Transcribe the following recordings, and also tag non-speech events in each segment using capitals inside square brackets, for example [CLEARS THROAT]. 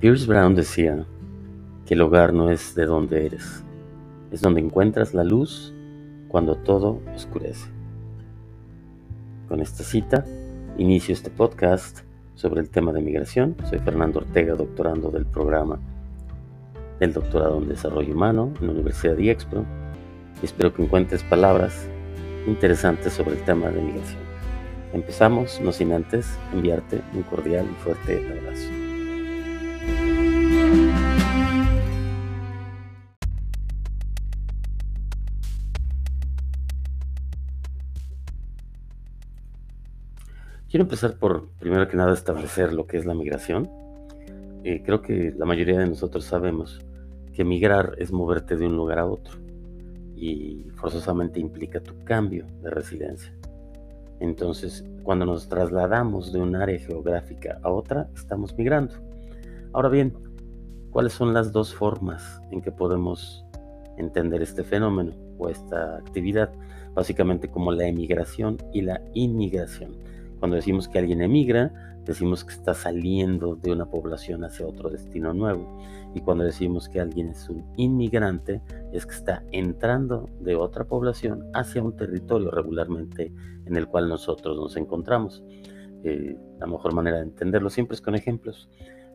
Pierce Brown decía que el hogar no es de donde eres, es donde encuentras la luz cuando todo oscurece. Con esta cita, inicio este podcast sobre el tema de migración. Soy Fernando Ortega, doctorando del programa del doctorado en desarrollo humano en la Universidad de Expro. Espero que encuentres palabras interesantes sobre el tema de migración. Empezamos, no sin antes enviarte un cordial y fuerte abrazo. Quiero empezar por, primero que nada, establecer lo que es la migración. Eh, creo que la mayoría de nosotros sabemos que migrar es moverte de un lugar a otro y forzosamente implica tu cambio de residencia. Entonces, cuando nos trasladamos de un área geográfica a otra, estamos migrando. Ahora bien, ¿cuáles son las dos formas en que podemos entender este fenómeno o esta actividad? Básicamente como la emigración y la inmigración. Cuando decimos que alguien emigra, decimos que está saliendo de una población hacia otro destino nuevo. Y cuando decimos que alguien es un inmigrante, es que está entrando de otra población hacia un territorio regularmente en el cual nosotros nos encontramos. Eh, la mejor manera de entenderlo siempre es con ejemplos.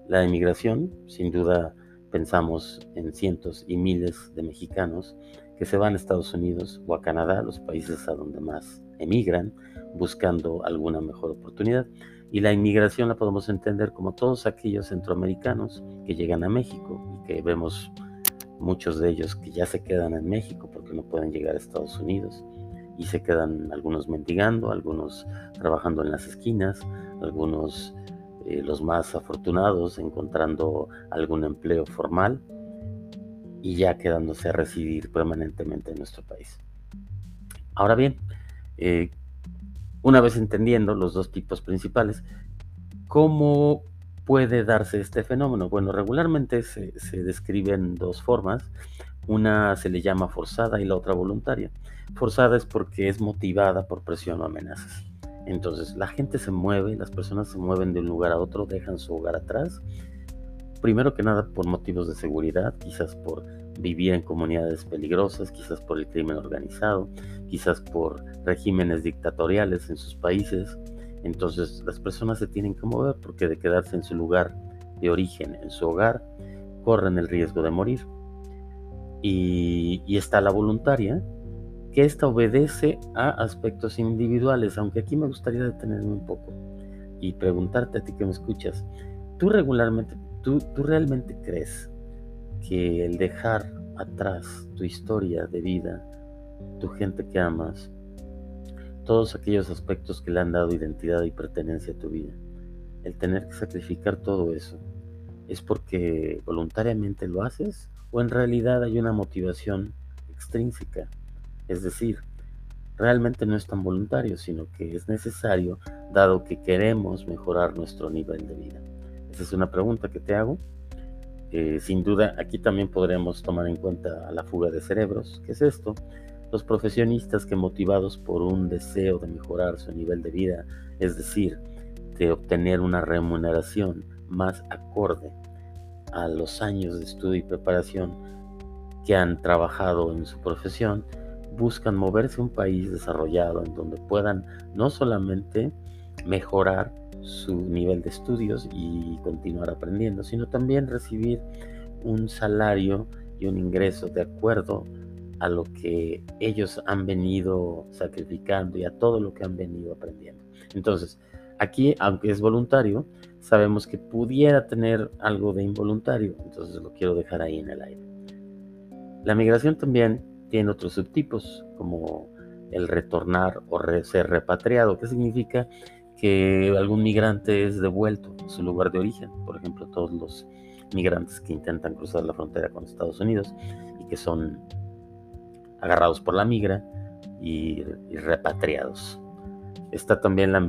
La emigración, sin duda, pensamos en cientos y miles de mexicanos que se van a Estados Unidos o a Canadá, los países a donde más emigran, buscando alguna mejor oportunidad. Y la inmigración la podemos entender como todos aquellos centroamericanos que llegan a México y que vemos muchos de ellos que ya se quedan en México porque no pueden llegar a Estados Unidos y se quedan algunos mendigando, algunos trabajando en las esquinas, algunos eh, los más afortunados encontrando algún empleo formal y ya quedándose a residir permanentemente en nuestro país. Ahora bien, eh, una vez entendiendo los dos tipos principales, ¿cómo puede darse este fenómeno? Bueno, regularmente se, describe en dos formas. Una se le llama forzada y la otra voluntaria. Forzada es porque es motivada por presión o amenazas. Entonces la gente se mueve, las personas se mueven de un lugar a otro, dejan su hogar atrás. Primero que nada por motivos de seguridad, quizás por vivir en comunidades peligrosas, quizás por el crimen organizado, quizás por regímenes dictatoriales en sus países. Entonces las personas se tienen que mover porque de quedarse en su lugar de origen, en su hogar, corren el riesgo de morir. Y, está la voluntaria, que esta obedece a aspectos individuales, aunque aquí me gustaría detenerme un poco y preguntarte a ti que me escuchas, ¿tú regularmente, tú, tú realmente crees que el dejar atrás tu historia de vida, tu gente que amas, todos aquellos aspectos que le han dado identidad y pertenencia a tu vida, el tener que sacrificar todo eso, ¿es porque voluntariamente lo haces o en realidad hay una motivación extrínseca? Es decir, realmente no es tan voluntario, sino que es necesario dado que queremos mejorar nuestro nivel de vida. Esa es una pregunta que te hago eh, sin duda, aquí también podremos tomar en cuenta la fuga de cerebros. ¿Qué es esto? Los profesionistas que motivados por un deseo de mejorar su nivel de vida, es decir, de obtener una remuneración más acorde a los años de estudio y preparación que han trabajado en su profesión, buscan moverse a un país desarrollado en donde puedan no solamente mejorar su nivel de estudios y continuar aprendiendo, sino también recibir un salario y un ingreso de acuerdo a lo que ellos han venido sacrificando y a todo lo que han venido aprendiendo. Entonces, aquí, aunque es voluntario, sabemos que pudiera tener algo de involuntario, entonces lo quiero dejar ahí en el aire. La migración también tiene otros subtipos, como el retornar o ser repatriado, que significa que algún migrante es devuelto a su lugar de origen. Por ejemplo, todos los migrantes que intentan cruzar la frontera con Estados Unidos y que son agarrados por la migra y, repatriados. Está también la,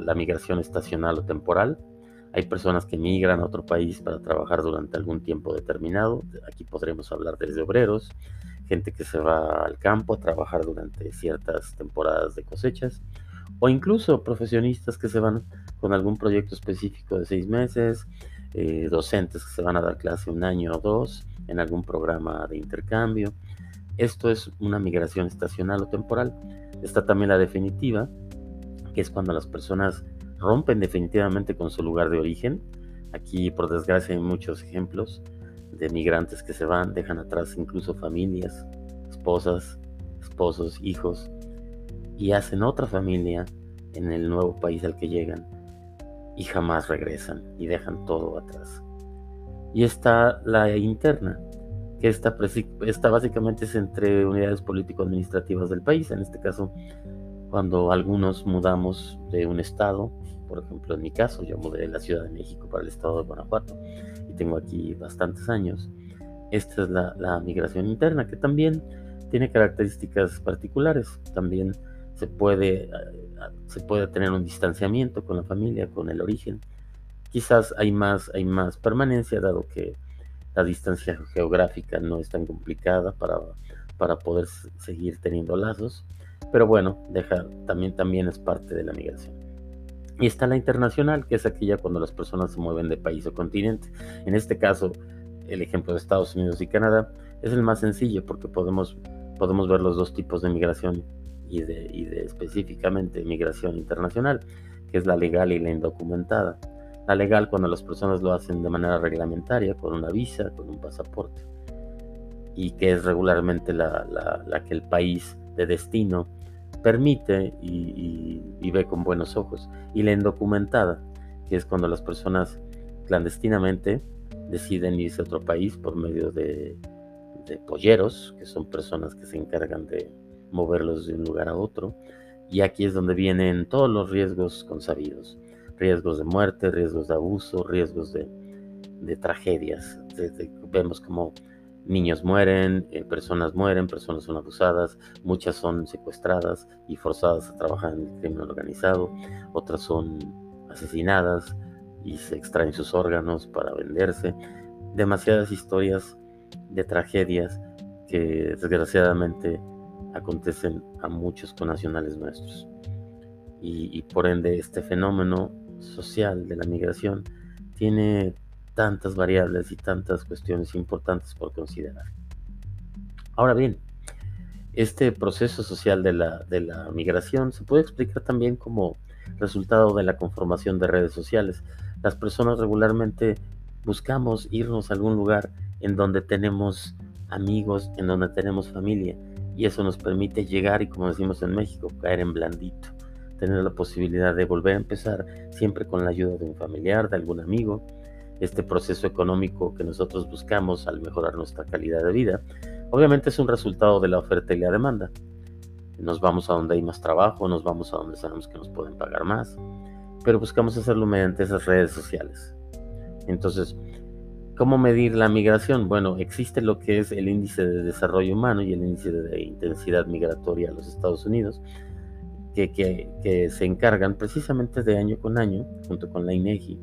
la, migración estacional o temporal. Hay personas que migran a otro país para trabajar durante algún tiempo determinado. Aquí podremos hablar desde obreros, gente que se va al campo a trabajar durante ciertas temporadas de cosechas o incluso profesionistas que se van con algún proyecto específico de seis meses, eh, docentes que se van a dar clase un año o dos en algún programa de intercambio. Esto es una migración estacional o temporal. Está también la definitiva, que es cuando las personas rompen definitivamente con su lugar de origen. Aquí, por desgracia, hay muchos ejemplos de migrantes que se van, dejan atrás incluso familias, esposas, esposos, hijos, y hacen otra familia en el nuevo país al que llegan y jamás regresan y dejan todo atrás. Y está la interna, que está, básicamente es entre unidades político-administrativas del país, en este caso cuando algunos mudamos de un estado, por ejemplo en mi caso yo mudé de la Ciudad de México para el estado de Guanajuato y tengo aquí bastantes años, esta es la, la migración interna que también tiene características particulares, también se puede, se puede tener un distanciamiento con la familia, con el origen. Quizás hay más, hay más permanencia, dado que la distancia geográfica no es tan complicada para, para poder seguir teniendo lazos. Pero bueno, deja, también, también es parte de la migración. Y está la internacional, que es aquella cuando las personas se mueven de país o continente. En este caso, el ejemplo de Estados Unidos y Canadá es el más sencillo porque podemos, podemos ver los dos tipos de migración y de, específicamente migración internacional, que es la legal y la indocumentada. La legal cuando las personas lo hacen de manera reglamentaria, con una visa, con un pasaporte, y que es regularmente la, que el país de destino permite y, ve con buenos ojos. Y la indocumentada, que es cuando las personas clandestinamente deciden irse a otro país por medio de polleros, que son personas que se encargan de, moverlos de un lugar a otro. Y aquí es donde vienen todos los riesgos consabidos. Riesgos de muerte, riesgos de abuso, riesgos de, tragedias. vemos como niños mueren, eh, personas mueren, personas son abusadas, muchas son secuestradas y forzadas a trabajar en el crimen organizado, otras son asesinadas y se extraen sus órganos para venderse. Demasiadas historias de tragedias que desgraciadamente acontecen a muchos conacionales nuestros. Y, por ende este fenómeno social de la migración tiene tantas variables y tantas cuestiones importantes por considerar. Ahora bien, este proceso social de la, de la migración se puede explicar también como resultado de la conformación de redes sociales. Las personas regularmente buscamos irnos a algún lugar en donde tenemos amigos, en donde tenemos familia, y eso nos permite llegar y como decimos en México, caer en blandito, tener la posibilidad de volver a empezar siempre con la ayuda de un familiar, de algún amigo, este proceso económico que nosotros buscamos al mejorar nuestra calidad de vida, obviamente es un resultado de la oferta y la demanda. Nos vamos a donde hay más trabajo, nos vamos a donde sabemos que nos pueden pagar más, pero buscamos hacerlo mediante esas redes sociales. Entonces, ¿Cómo medir la migración? Bueno, existe lo que es el índice de desarrollo humano y el índice de intensidad migratoria a los Estados Unidos, que, se encargan precisamente de año con año, junto con la INEGI,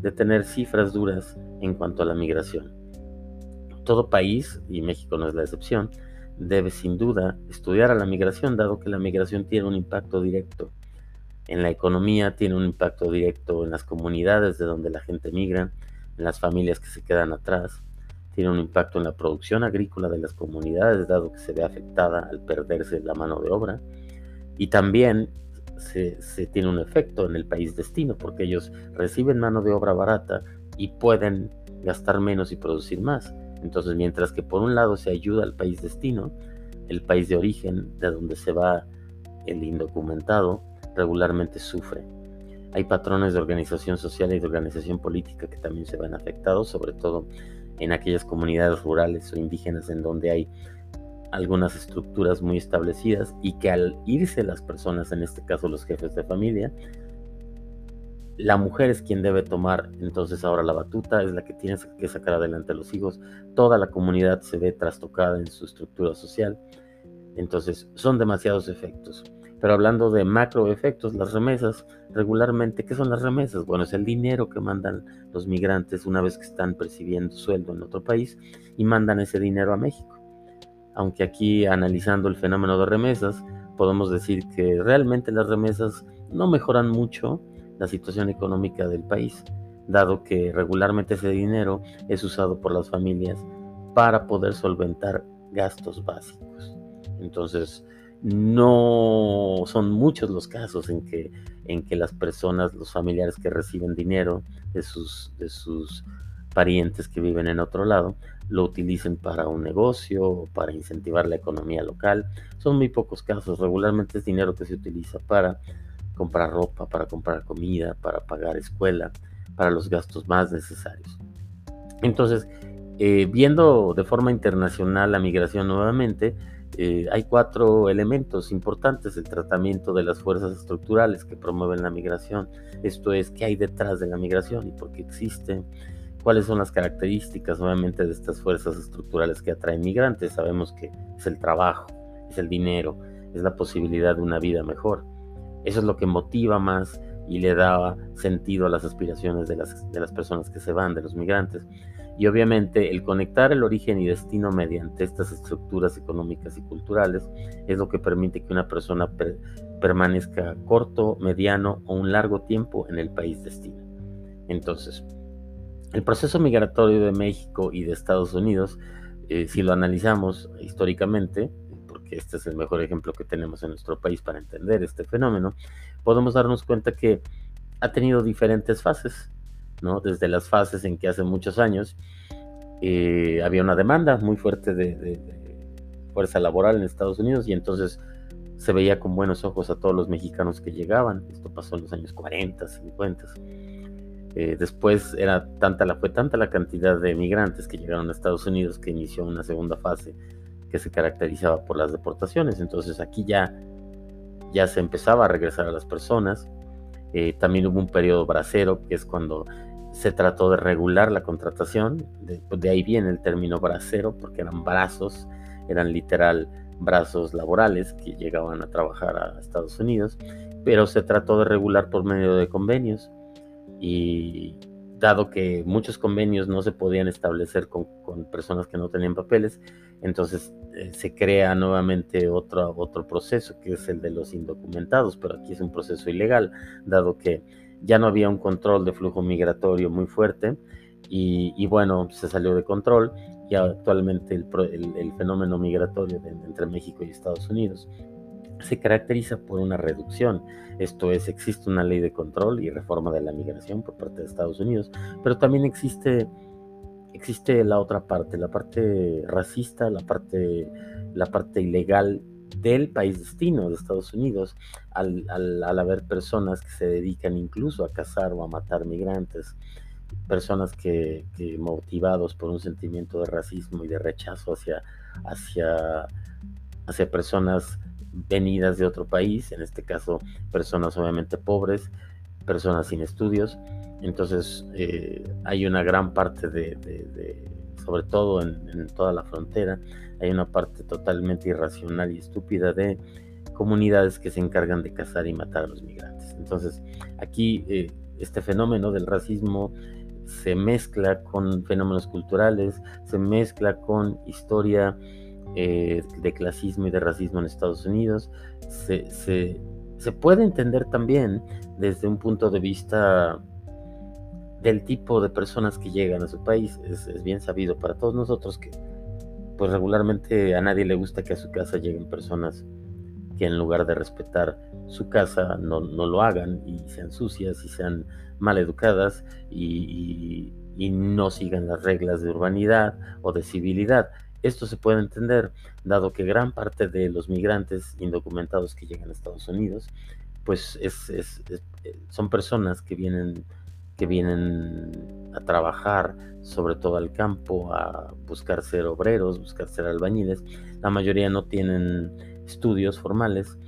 de tener cifras duras en cuanto a la migración. Todo país, y México no es la excepción, debe sin duda estudiar a la migración, dado que la migración tiene un impacto directo en la economía, tiene un impacto directo en las comunidades de donde la gente migra, en las familias que se quedan atrás, tiene un impacto en la producción agrícola de las comunidades, dado que se ve afectada al perderse la mano de obra, y también se, tiene un efecto en el país destino, porque ellos reciben mano de obra barata y pueden gastar menos y producir más. Entonces, mientras que por un lado se ayuda al país destino, el país de origen, de donde se va el indocumentado, regularmente sufre. Hay patrones de organización social y de organización política que también se ven afectados, sobre todo en aquellas comunidades rurales o indígenas en donde hay algunas estructuras muy establecidas y que al irse las personas, en este caso los jefes de familia, la mujer es quien debe tomar entonces ahora la batuta, es la que tiene que sacar adelante a los hijos, toda la comunidad se ve trastocada en su estructura social, entonces son demasiados efectos. Pero hablando de macroefectos, las remesas, regularmente, ¿qué son las remesas? Bueno, es el dinero que mandan los migrantes una vez que están percibiendo sueldo en otro país y mandan ese dinero a México. Aunque aquí analizando el fenómeno de remesas, podemos decir que realmente las remesas no mejoran mucho la situación económica del país. dado que regularmente ese dinero es usado por las familias para poder solventar gastos básicos. Entonces, no son muchos los casos en que, en que las personas, los familiares que reciben dinero de sus, de sus parientes que viven en otro lado, lo utilicen para un negocio para incentivar la economía local. Son muy pocos casos. Regularmente es dinero que se utiliza para comprar ropa, para comprar comida, para pagar escuela, para los gastos más necesarios. Entonces, eh, viendo de forma internacional la migración nuevamente, eh, hay cuatro elementos importantes el tratamiento de las fuerzas estructurales que promueven la migración. Esto es, ¿qué hay detrás de la migración y por qué existe? ¿Cuáles son las características obviamente de estas fuerzas estructurales que atraen migrantes? Sabemos que es el trabajo, es el dinero, es la posibilidad de una vida mejor. Eso es lo que motiva más y le da sentido a las aspiraciones de las, de las personas que se van, de los migrantes. Y obviamente el conectar el origen y destino mediante estas estructuras económicas y culturales es lo que permite que una persona permanezca corto, mediano o un largo tiempo en el país destino. Entonces, el proceso migratorio de México y de Estados Unidos, eh, si lo analizamos históricamente, porque este es el mejor ejemplo que tenemos en nuestro país para entender este fenómeno, podemos darnos cuenta que ha tenido diferentes fases, ¿no? Desde las fases en que hace muchos años eh, había una demanda muy fuerte de, fuerza laboral en Estados Unidos y entonces se veía con buenos ojos a todos los mexicanos que llegaban. Esto pasó en los años 40, 50. Eh, después era tanta la, fue tanta la cantidad de migrantes que llegaron a Estados Unidos que inició una segunda fase que se caracterizaba por las deportaciones. Entonces aquí ya, ya se empezaba a regresar a las personas. Eh, también hubo un periodo bracero, que es cuando se trató de regular la contratación. De, de ahí viene el término bracero, porque eran brazos, eran literal brazos laborales que llegaban a trabajar a Estados Unidos, pero se trató de regular por medio de convenios y dado que muchos convenios no se podían establecer con, personas que no tenían papeles, entonces eh, se crea nuevamente otro, otro proceso que es el de los indocumentados, pero aquí es un proceso ilegal, dado que ya no había un control de flujo migratorio muy fuerte y, bueno, se salió de control y actualmente el, el, fenómeno migratorio entre México y Estados Unidos se caracteriza por una reducción. Esto es, existe una ley de control y reforma de la migración por parte de Estados Unidos, pero también existe, existe la otra parte, la parte racista, la parte, la parte ilegal del país destino de Estados Unidos, al, al, haber personas que se dedican incluso a cazar o a matar migrantes, personas que, que motivados por un sentimiento de racismo y de rechazo hacia, hacia, hacia personas venidas de otro país, en este caso personas obviamente pobres, personas sin estudios. Entonces eh, hay una gran parte de, sobre todo en, toda la frontera, hay una parte totalmente irracional y estúpida de comunidades que se encargan de cazar y matar a los migrantes. Entonces aquí eh, este fenómeno del racismo se mezcla con fenómenos culturales, se mezcla con historia eh, de clasismo y de racismo en Estados Unidos, se, se, puede entender también desde un punto de vista del tipo de personas que llegan a su país. Es, bien sabido para todos nosotros que pues regularmente a nadie le gusta que a su casa lleguen personas que en lugar de respetar su casa no, no lo hagan y sean sucias y sean mal educadas y, y, no sigan las reglas de urbanidad o de civilidad. Esto se puede entender dado que gran parte de los migrantes indocumentados que llegan a Estados Unidos, pues es, eh, son personas que vienen, que vienen a trabajar sobre todo al campo, a buscar ser obreros, buscar ser albañiles. La mayoría no tienen estudios formales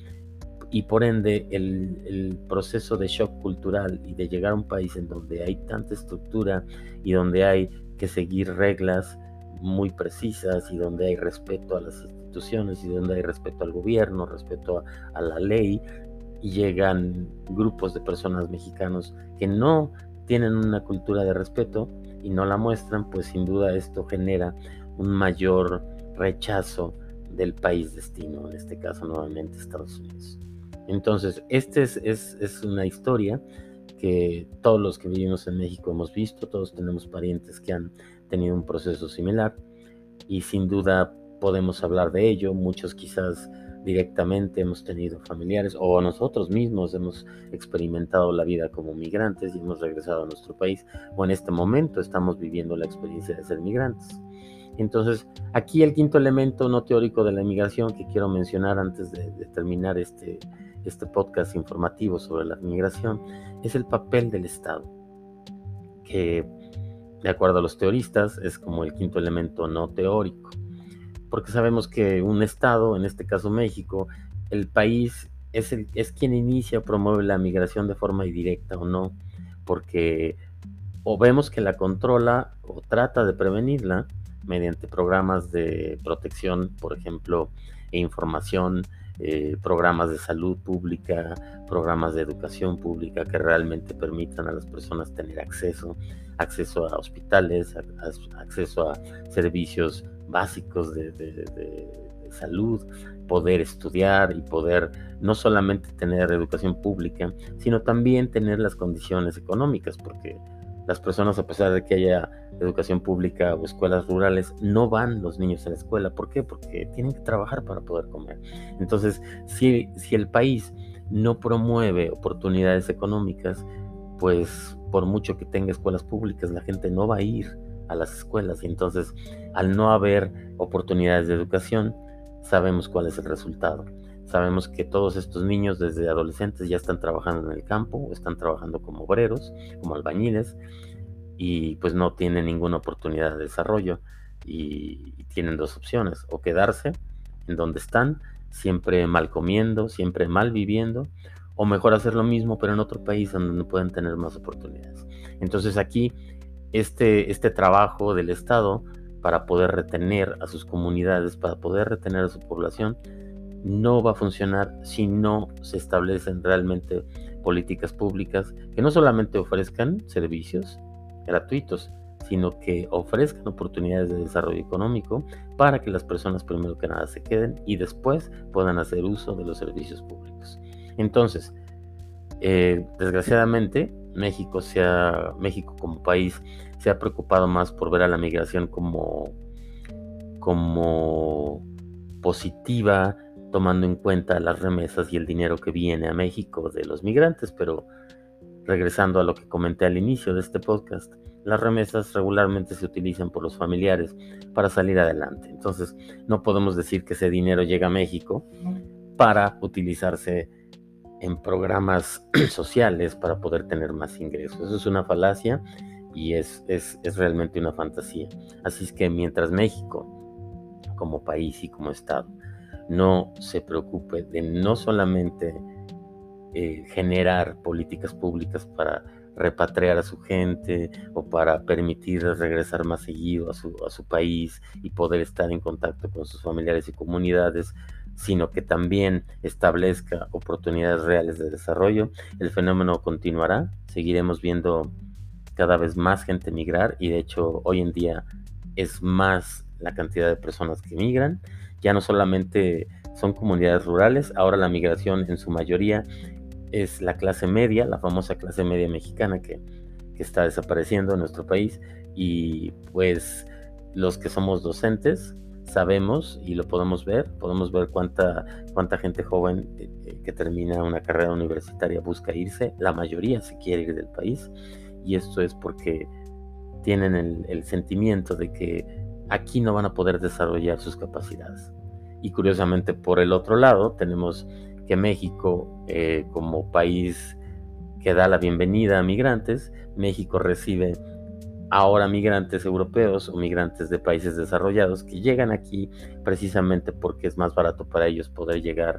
y por ende el, proceso de shock cultural y de llegar a un país en donde hay tanta estructura y donde hay que seguir reglas muy precisas y donde hay respeto a las instituciones y donde hay respeto al gobierno, respeto a, la ley, llegan grupos de personas mexicanos que no tienen una cultura de respeto y no la muestran, pues sin duda esto genera un mayor rechazo del país destino, en este caso nuevamente Estados Unidos. Entonces, esta es, es, es, una historia que todos los que vivimos en México hemos visto, todos tenemos parientes que han tenido un proceso similar y sin duda podemos hablar de ello, muchos quizás directamente hemos tenido familiares o nosotros mismos hemos experimentado la vida como migrantes y hemos regresado a nuestro país o en este momento estamos viviendo la experiencia de ser migrantes. Entonces, aquí el quinto elemento no teórico de la inmigración que quiero mencionar antes de, terminar este, este podcast informativo sobre la inmigración es el papel del Estado, que de acuerdo a los teoristas es como el quinto elemento no teórico, porque sabemos que un Estado, en este caso México, el país es, el, es quien inicia o promueve la migración de forma directa o no, porque o vemos que la controla o trata de prevenirla, mediante programas de protección, por ejemplo, e información, eh, programas de salud pública, programas de educación pública que realmente permitan a las personas tener acceso, acceso a hospitales, acceso a servicios básicos de, de salud, poder estudiar y poder no solamente tener educación pública, sino también tener las condiciones económicas, porque las personas, a pesar de que haya educación pública o escuelas rurales, no van los niños a la escuela. ¿Por qué? Porque tienen que trabajar para poder comer. Entonces, si, si el país no promueve oportunidades económicas, pues por mucho que tenga escuelas públicas, la gente no va a ir a las escuelas. Y entonces, al no haber oportunidades de educación, sabemos cuál es el resultado. Sabemos que todos estos niños desde adolescentes ya están trabajando en el campo están trabajando como obreros, como albañiles, y pues no tienen ninguna oportunidad de desarrollo y, tienen dos opciones, o quedarse en donde están, siempre mal comiendo, siempre mal viviendo, o mejor hacer lo mismo pero en otro país donde pueden tener más oportunidades. Entonces aquí este, este trabajo del Estado para poder retener a sus comunidades, para poder retener a su población, no va a funcionar si no se establecen realmente políticas públicas que no solamente ofrezcan servicios gratuitos, sino que ofrezcan oportunidades de desarrollo económico para que las personas primero que nada se queden y después puedan hacer uso de los servicios públicos. Entonces, eh, desgraciadamente, México, México como país se ha preocupado más por ver a la migración como, como positiva, tomando en cuenta las remesas y el dinero que viene a México de los migrantes, pero regresando a lo que comenté al inicio de este podcast, las remesas regularmente se utilizan por los familiares para salir adelante. Entonces, no podemos decir que ese dinero llega a México para utilizarse en programas [CLEARS THROAT] sociales para poder tener más ingresos. Eso es una falacia y es, es, es realmente una fantasía. Así es que mientras México, como país y como Estado, no se preocupe de no solamente eh, generar políticas públicas para repatriar a su gente o para permitirles regresar más seguido a su, a su país y poder estar en contacto con sus familiares y comunidades, sino que también establezca oportunidades reales de desarrollo, el fenómeno continuará, seguiremos viendo cada vez más gente migrar y de hecho hoy en día es más la cantidad de personas que migran ya no solamente son comunidades rurales, ahora la migración en su mayoría es la clase media, la famosa clase media mexicana que, está desapareciendo en nuestro país. Y pues los que somos docentes sabemos y lo podemos ver, podemos ver cuánta, cuánta gente joven eh, eh, que termina una carrera universitaria busca irse, la mayoría se quiere ir del país. Y esto es porque tienen el sentimiento de que aquí no van a poder desarrollar sus capacidades. Y curiosamente, por el otro lado, tenemos que México, eh, como país que da la bienvenida a migrantes, México recibe ahora migrantes europeos o migrantes de países desarrollados que llegan aquí precisamente porque es más barato para ellos poder llegar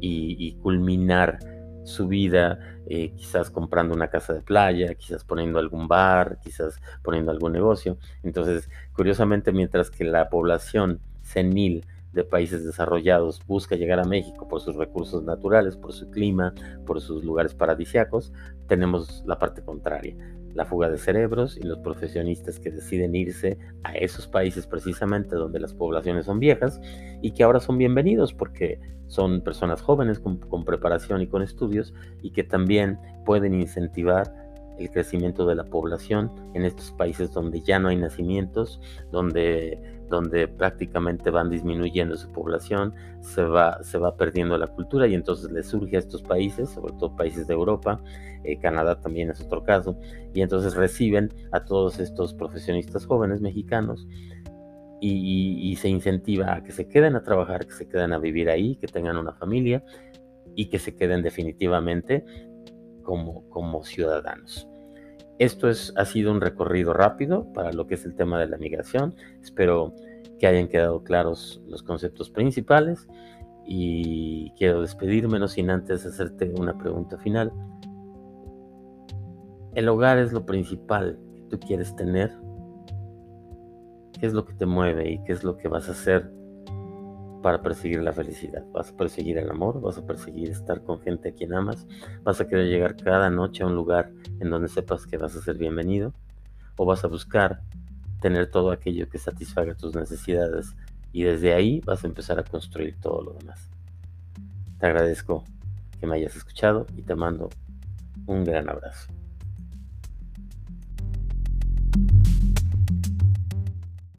y, culminar su vida, eh, quizás comprando una casa de playa, quizás poniendo algún bar, quizás poniendo algún negocio. Entonces, curiosamente, mientras que la población senil de países desarrollados busca llegar a México por sus recursos naturales, por su clima, por sus lugares paradisiacos, tenemos la parte contraria. La fuga de cerebros y los profesionistas que deciden irse a esos países precisamente donde las poblaciones son viejas y que ahora son bienvenidos porque son personas jóvenes con, preparación y con estudios y que también pueden incentivar el crecimiento de la población en estos países donde ya no hay nacimientos, donde, donde prácticamente van disminuyendo su población, se va, se va perdiendo la cultura y entonces les surge a estos países, sobre todo países de Europa, eh, Canadá también es otro caso, y entonces reciben a todos estos profesionistas jóvenes mexicanos y, se incentiva a que se queden a trabajar, que se queden a vivir ahí, que tengan una familia y que se queden definitivamente como, ciudadanos. Esto es, ha sido un recorrido rápido para lo que es el tema de la migración. Espero que hayan quedado claros los conceptos principales y quiero despedirme no sin antes hacerte una pregunta final. El hogar es lo principal que tú quieres tener. ¿Qué es lo que te mueve y qué es lo que vas a hacer para perseguir la felicidad? ¿Vas a perseguir el amor? ¿Vas a perseguir estar con gente a quien amas? ¿Vas a querer llegar cada noche a un lugar en donde sepas que vas a ser bienvenido? ¿O vas a buscar tener todo aquello que satisfaga tus necesidades y desde ahí vas a empezar a construir todo lo demás? Te agradezco que me hayas escuchado y te mando un gran abrazo.